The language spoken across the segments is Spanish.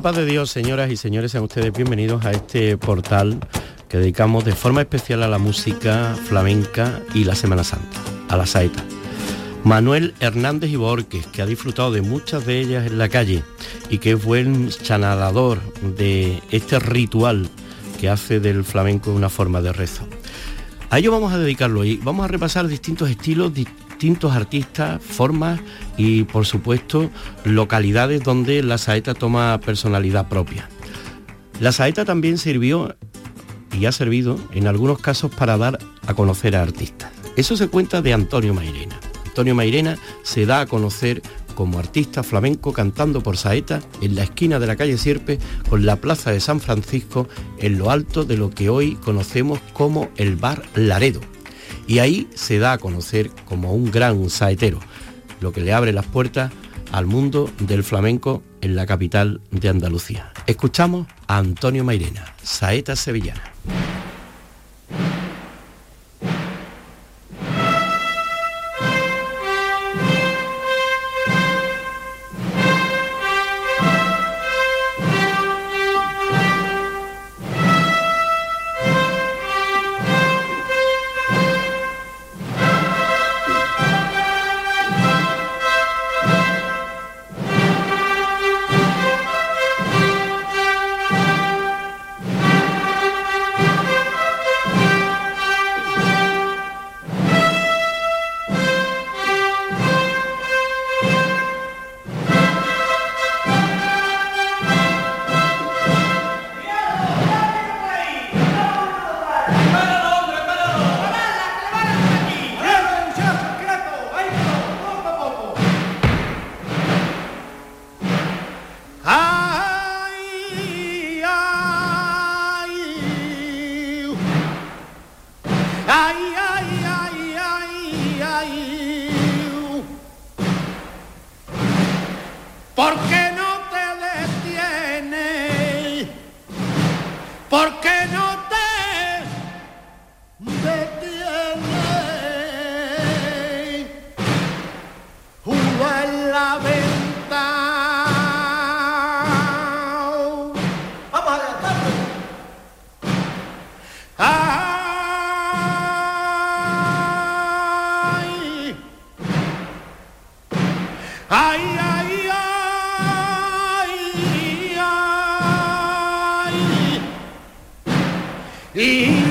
Paz de Dios, señoras y señores, sean ustedes bienvenidos a este portal que dedicamos de forma especial a la música flamenca y la Semana Santa, a la saeta. Manuel Hernández y Borges, que ha disfrutado de muchas de ellas en la calle y que es buen chanalador de este ritual que hace del flamenco una forma de rezo. A ello vamos a dedicarlo y vamos a repasar distintos estilos, distintos artistas, formas y por supuesto localidades donde la saeta toma personalidad propia. La saeta también sirvió y ha servido en algunos casos para dar a conocer a artistas. Eso se cuenta de Antonio Mairena. Antonio Mairena se da a conocer como artista flamenco cantando por saeta en la esquina de la calle Sierpe con la plaza de San Francisco en lo alto de lo que hoy conocemos como el bar Laredo, y ahí se da a conocer como un gran saetero, lo que le abre las puertas al mundo del flamenco en la capital de Andalucía. Escuchamos a Antonio Mairena, saeta sevillana. He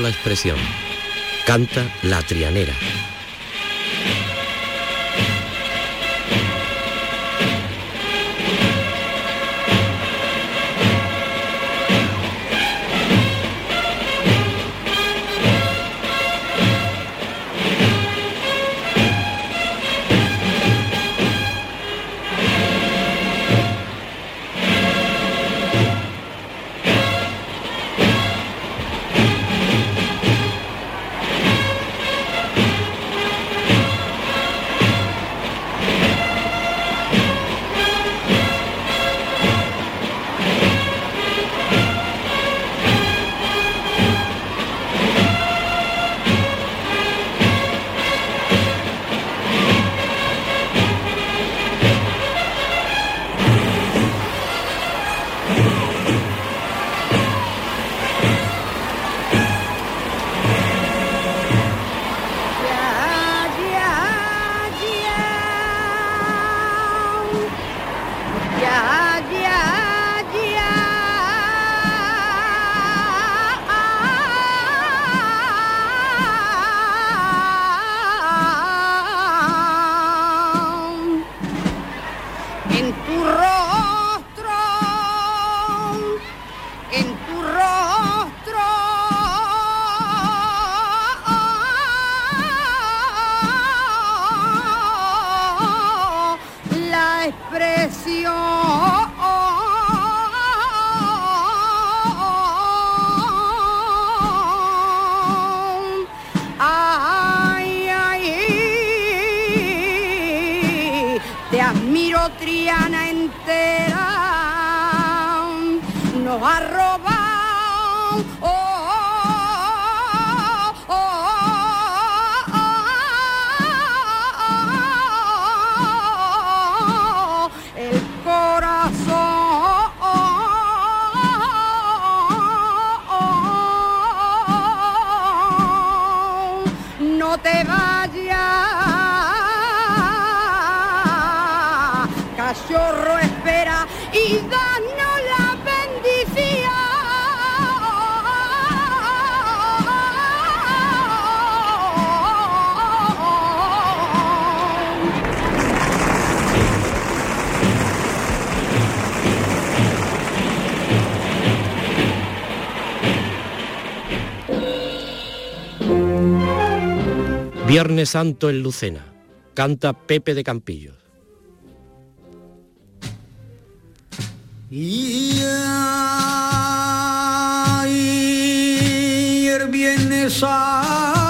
la expresión. Canta la trianera. Viernes Santo en Lucena. Canta Pepe de Campillos. Y, Viernes Santo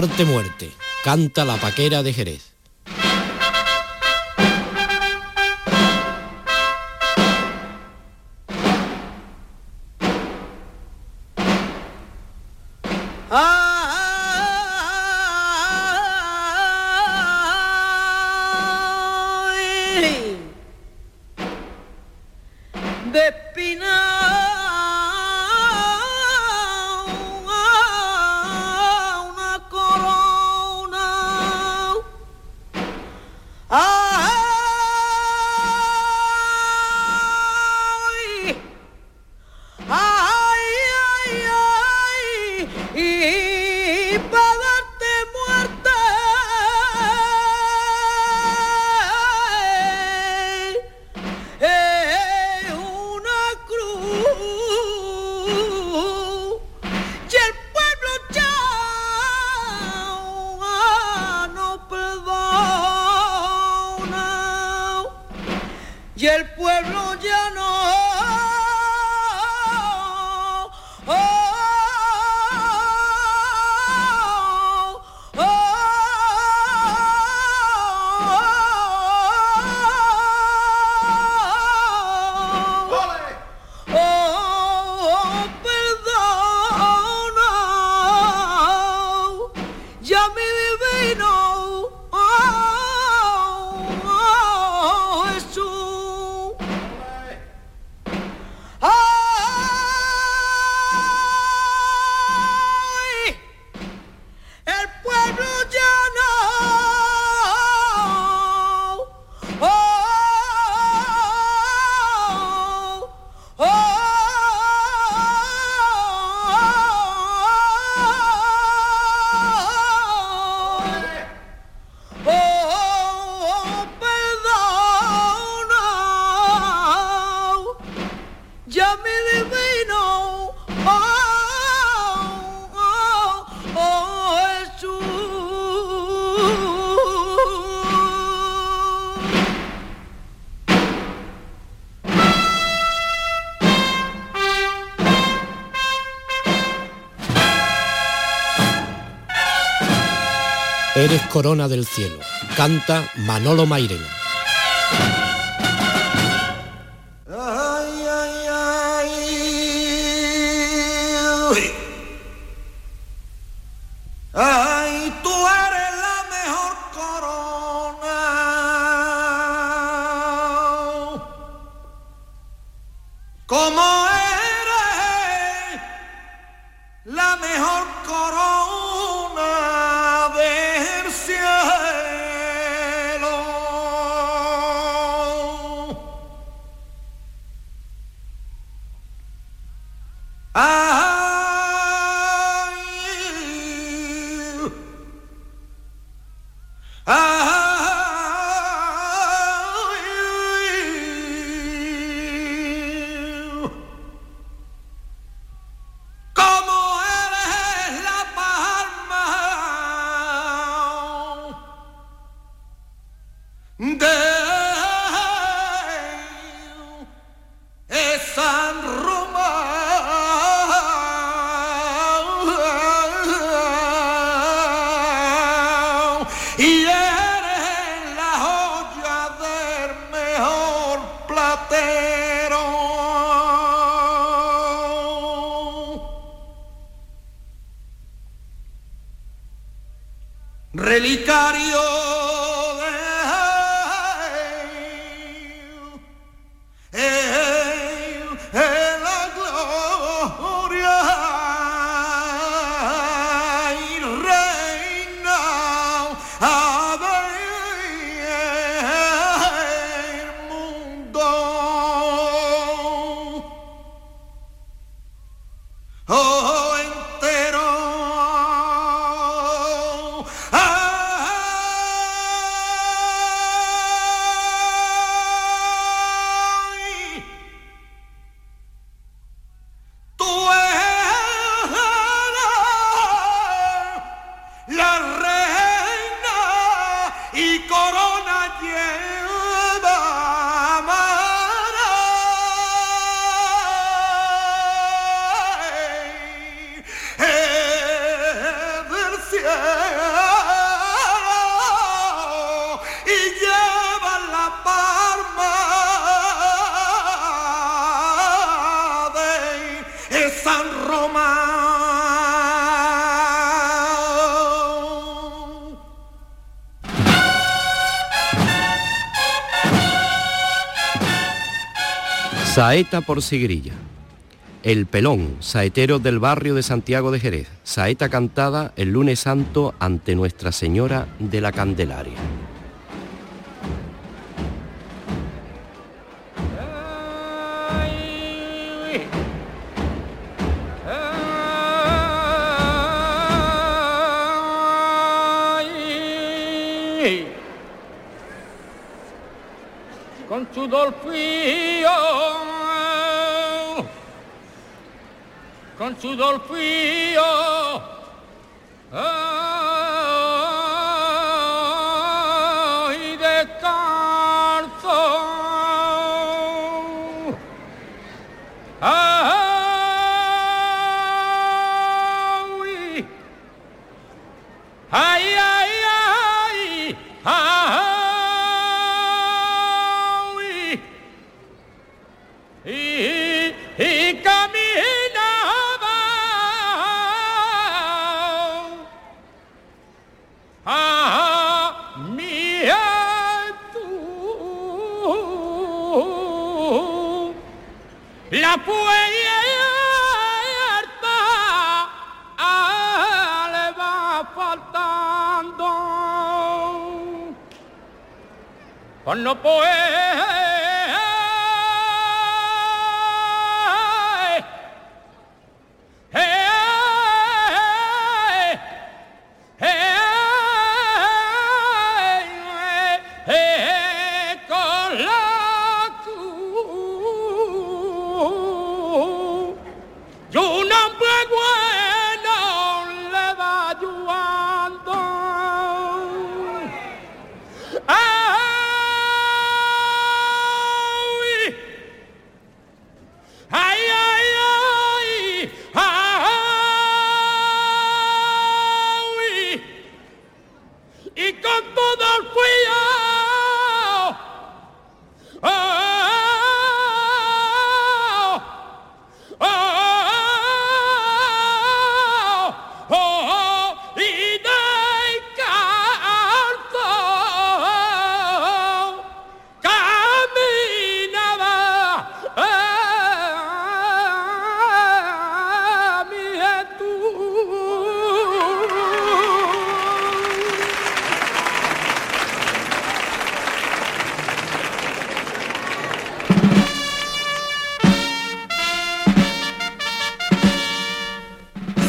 darte muerte, canta la paquera de Jerez. Corona del cielo. Canta Manolo Mairena. Saeta por Sigrilla. El Pelón, saetero del barrio de Santiago de Jerez. Saeta cantada el lunes santo ante Nuestra Señora de la Candelaria. Y, caminaba. A mi tú la puerta le va faltando. Por no poder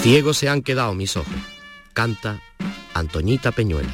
Ciegos se han quedado mis ojos. Canta Antoñita Peñuela.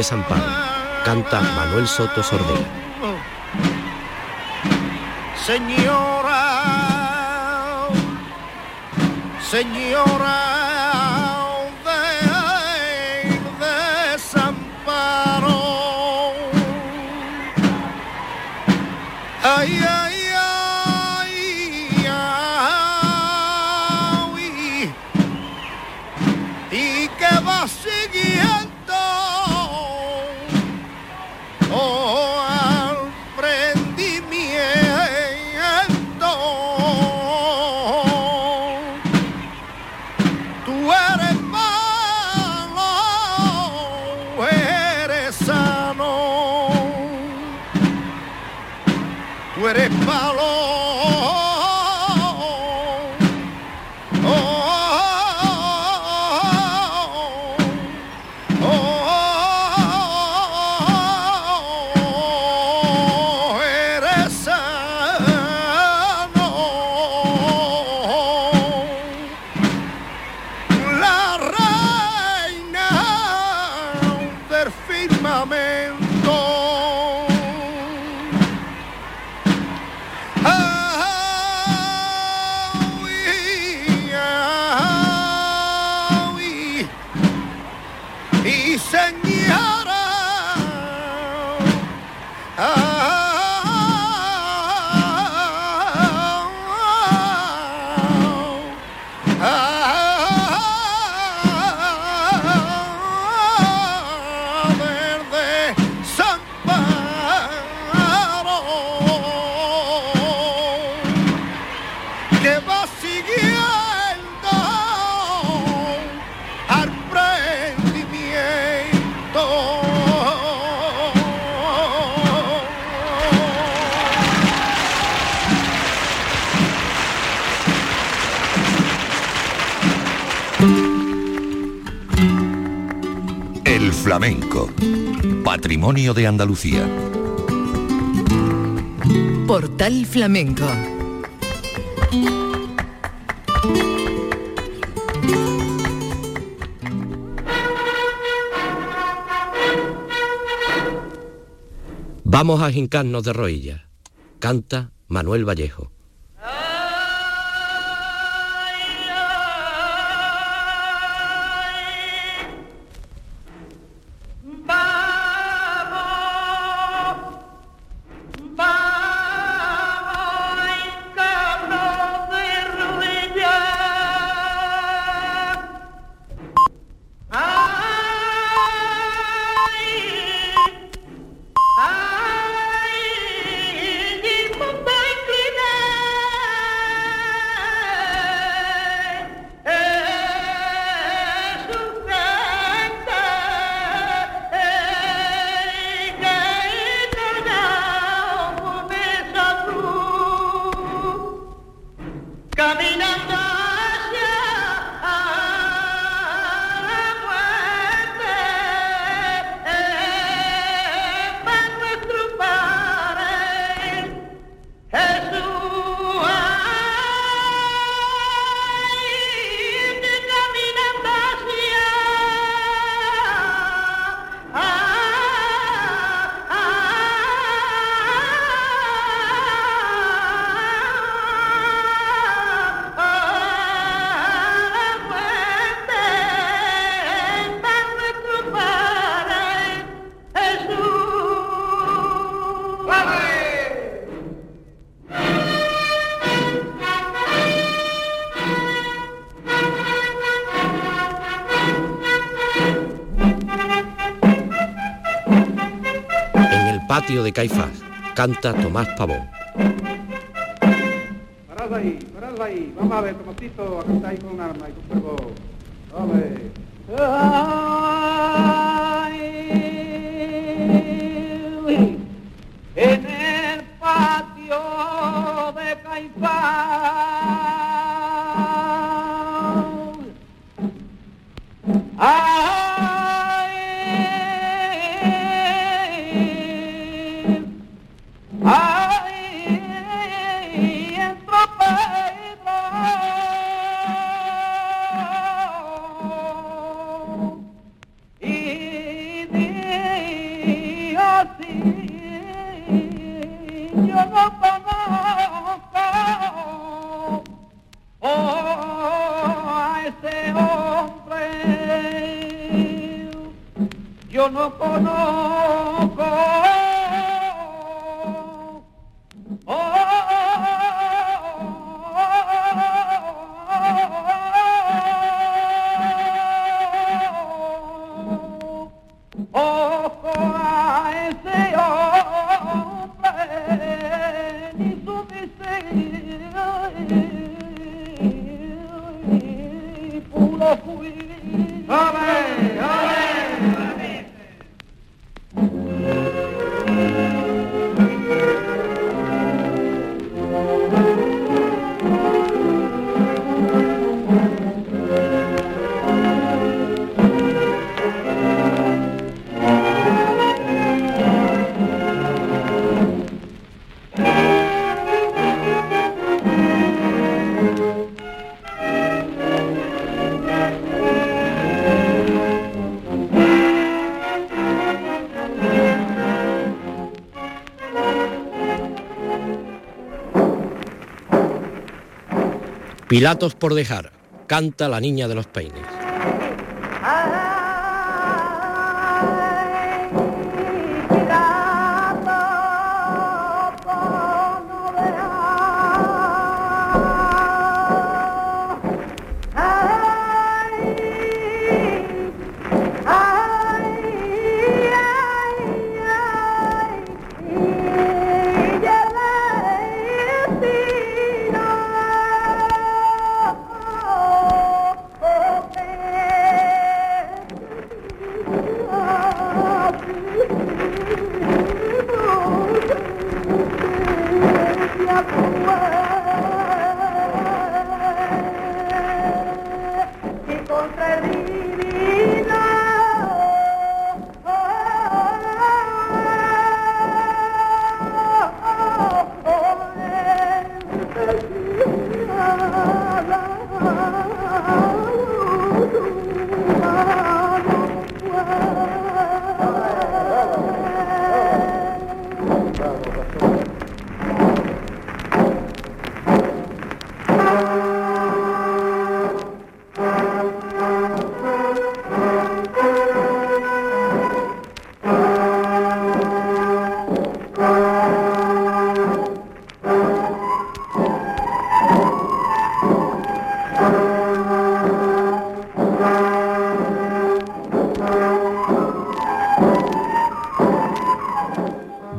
desamparo. Canta Manuel Soto Sordera. Señora, señora. Patrimonio de Andalucía. Portal Flamenco. Vamos a hincarnos de rodillas. Canta Manuel Vallejo. de Caifás. Canta Tomás Pavón. Parad ahí, parad ahí. Vamos a ver, Tomatito, a cantar ahí con un arma y con fuego. Pilatos por dejar, canta la niña de los peines.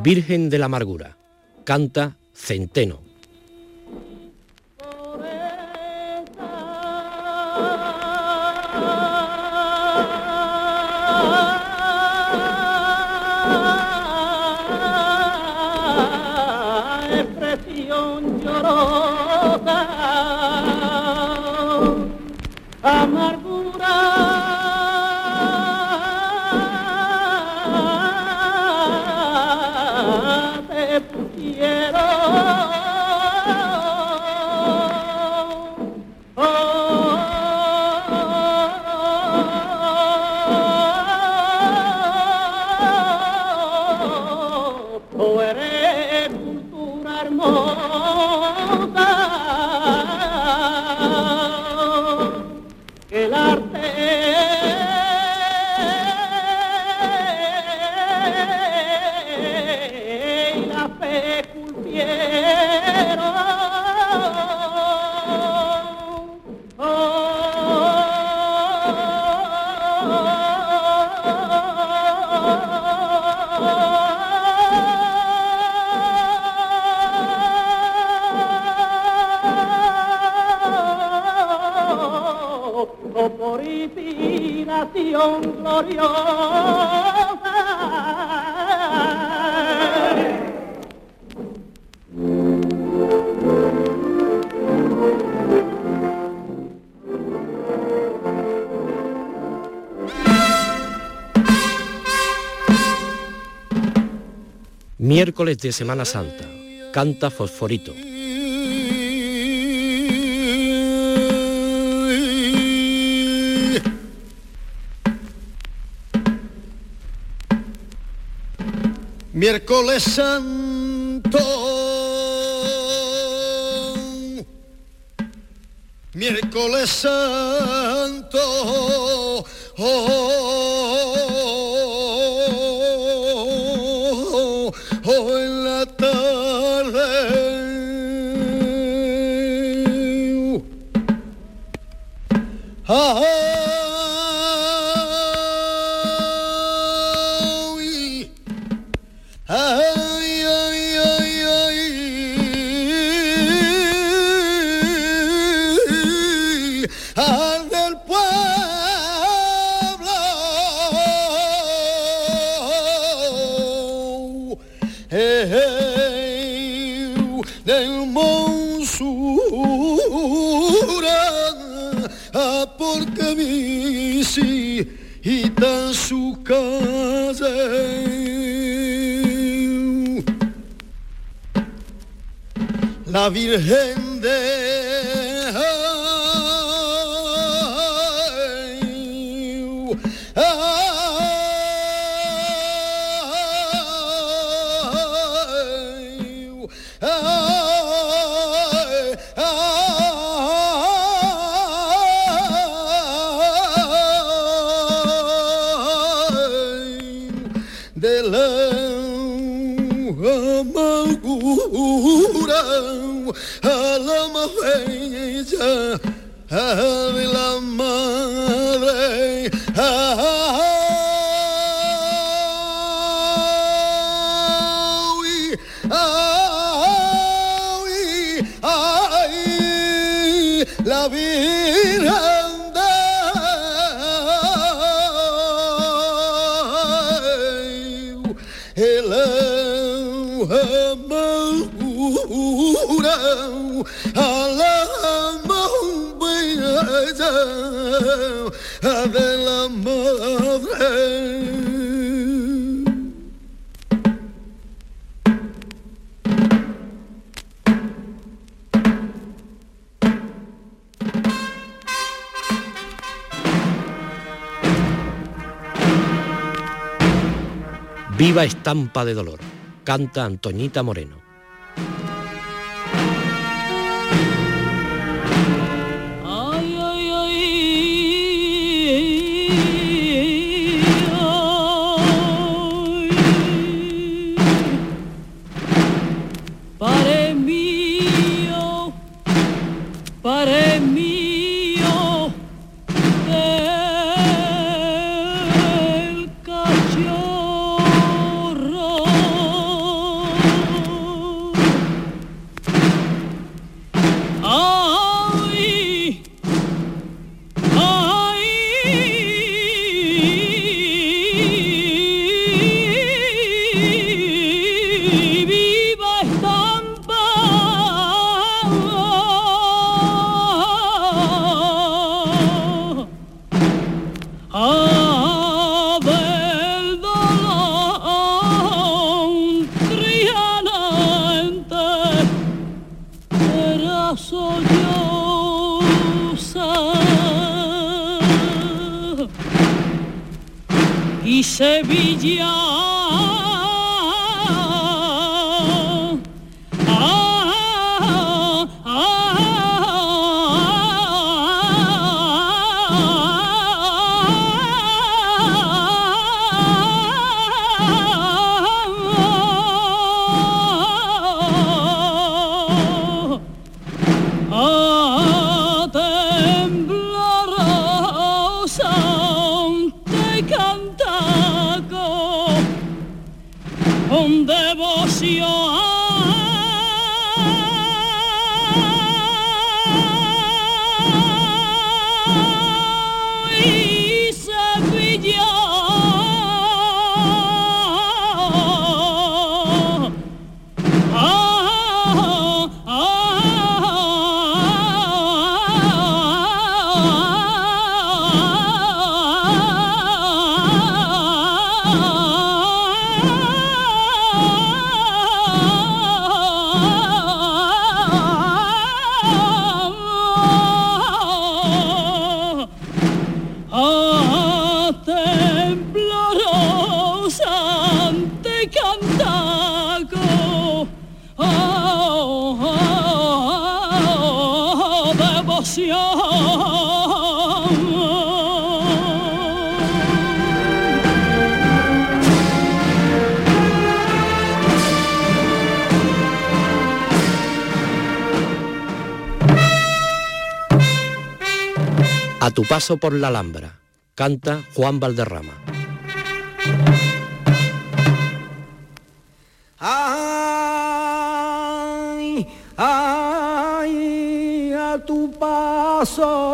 Virgen de la Amargura, canta Centeno. Miércoles de Semana Santa, canta Fosforito. Miércoles Santo. Miércoles Santo. Oh, la Virgen de estampa de dolor, canta Antoñita Moreno. tu paso por la Alhambra, canta Juan Valderrama. Ay, ay, a tu paso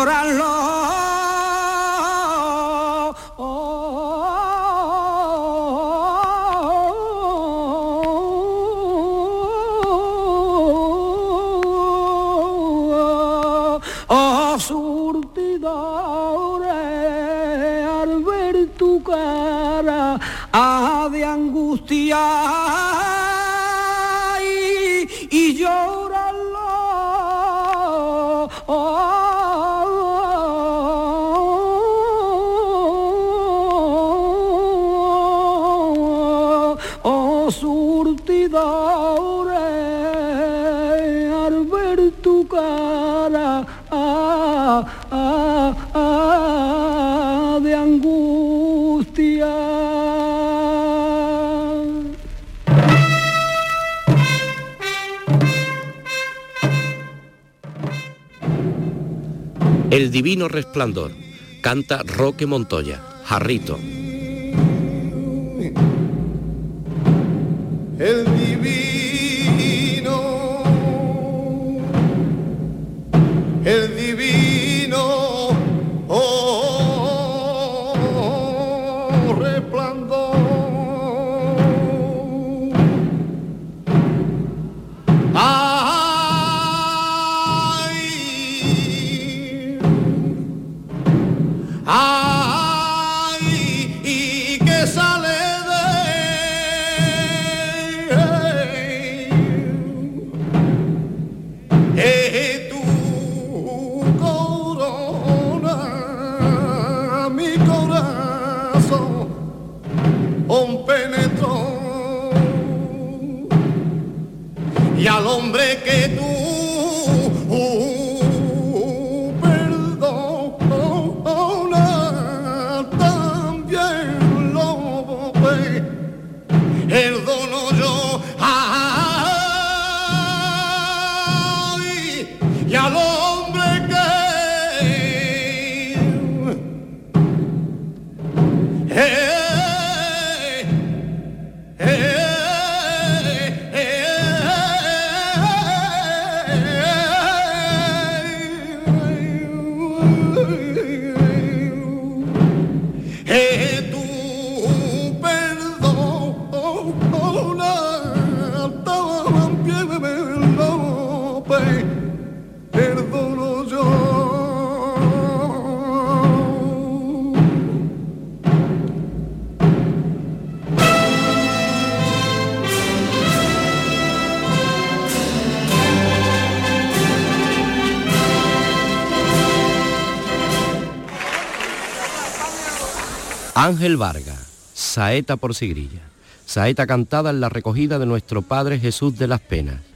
llorar. Divino Resplandor. Canta Roque Montoya, Jarrito. Ángel Vargas, Saeta por Sigrilla. Saeta cantada en la recogida de nuestro Padre Jesús de las Penas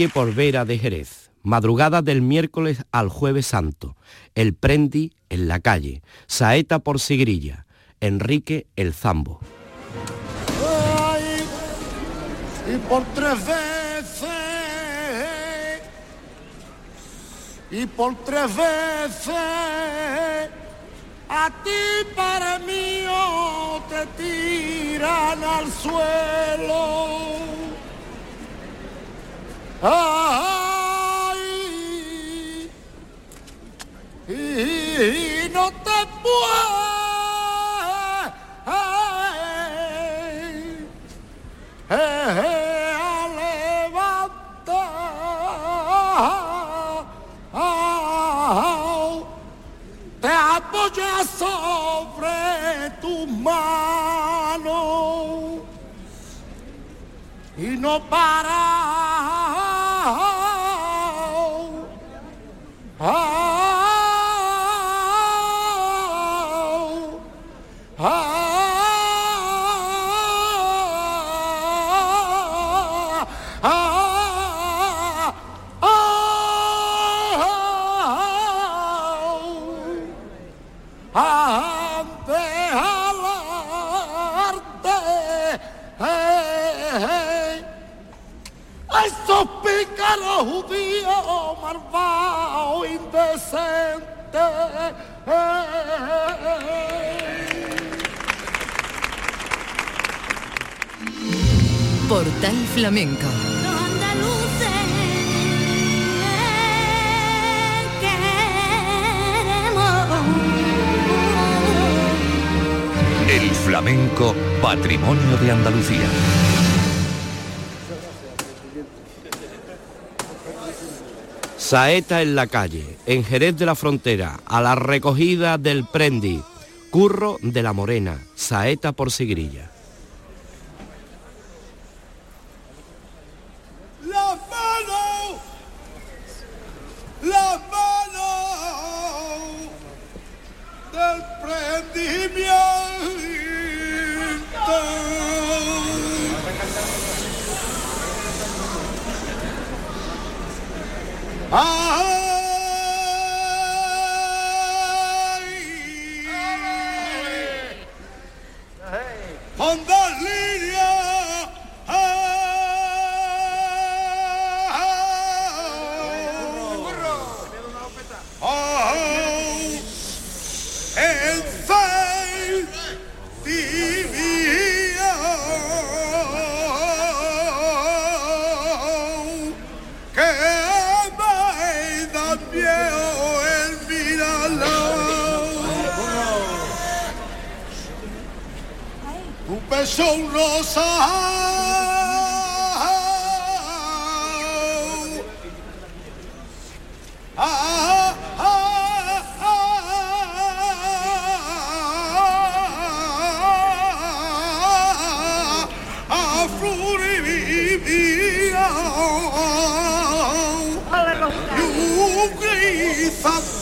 calle por Vera de Jerez, madrugada del miércoles al jueves santo, el Prendi en la calle, Saeta por Sigrilla, Enrique el Zambo. Y por tres veces, y por tres veces, a ti para mí oh, te tiran al suelo. Ay, y no a levantar. Te apoyas sobre tu mano y no para. Ah! Pícaros judíos malvados, indecentes. Portal Flamenco. El flamenco, patrimonio de Andalucía. Saeta en la calle, en Jerez de la Frontera, a la recogida del Prendi, Curro de la Morena, Saeta por Sigrilla. Fab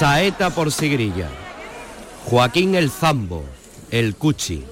Saeta por Sigrilla. Joaquín el Zambo, el Cuchi.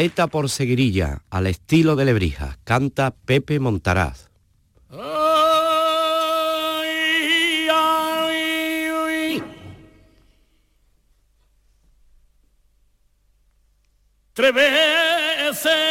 Gaeta por seguirilla, al estilo de Lebrija, canta Pepe Montaraz. Tres veces.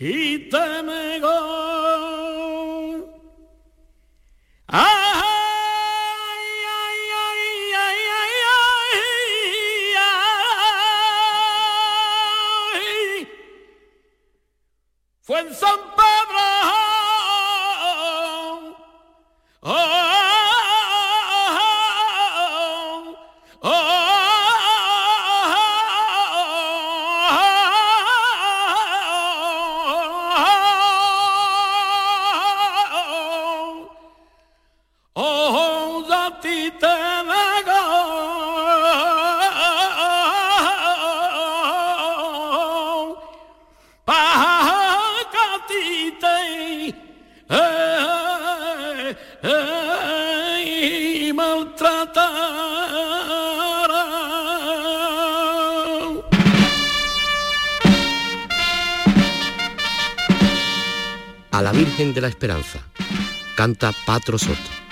y te negó. Patro Soto.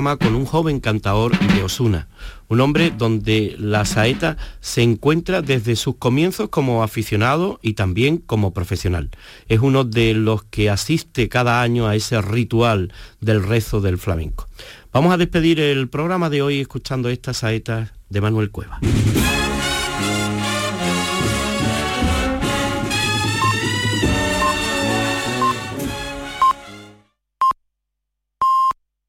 Con un joven cantador de Osuna, un hombre donde la saeta se encuentra desde sus comienzos como aficionado y también como profesional. Es uno de los que asiste cada año a ese ritual del rezo del flamenco. Vamos a despedir el programa de hoy escuchando esta saeta de Manuel Cueva.